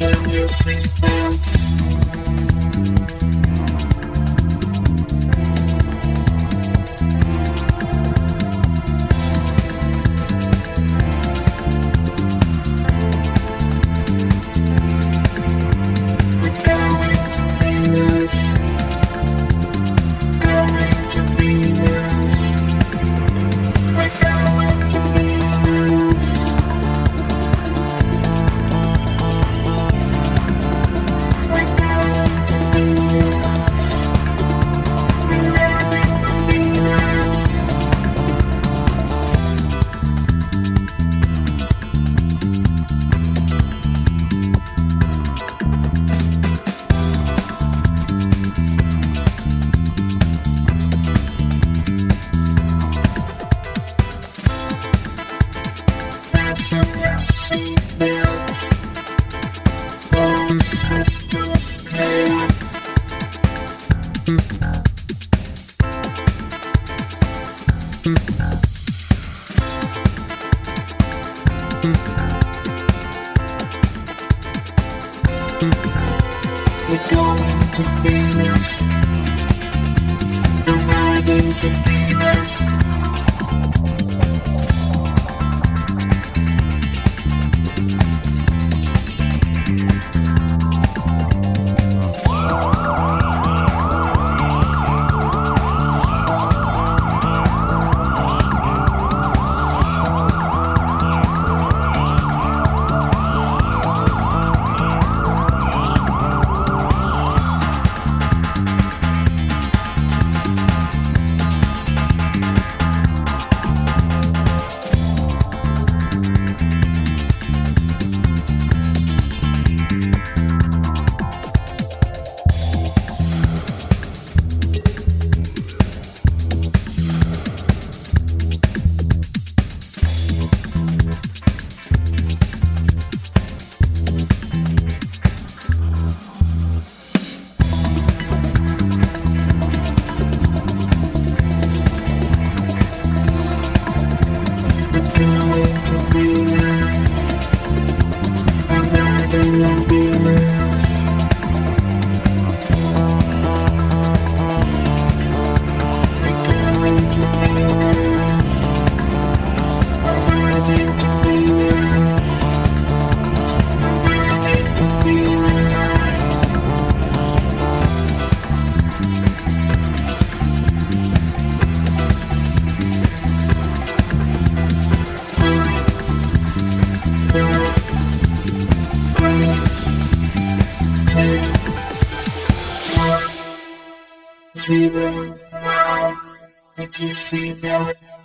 Eu Sonho sem We're going to Venus. We're riding to Venus. possível, não impossível.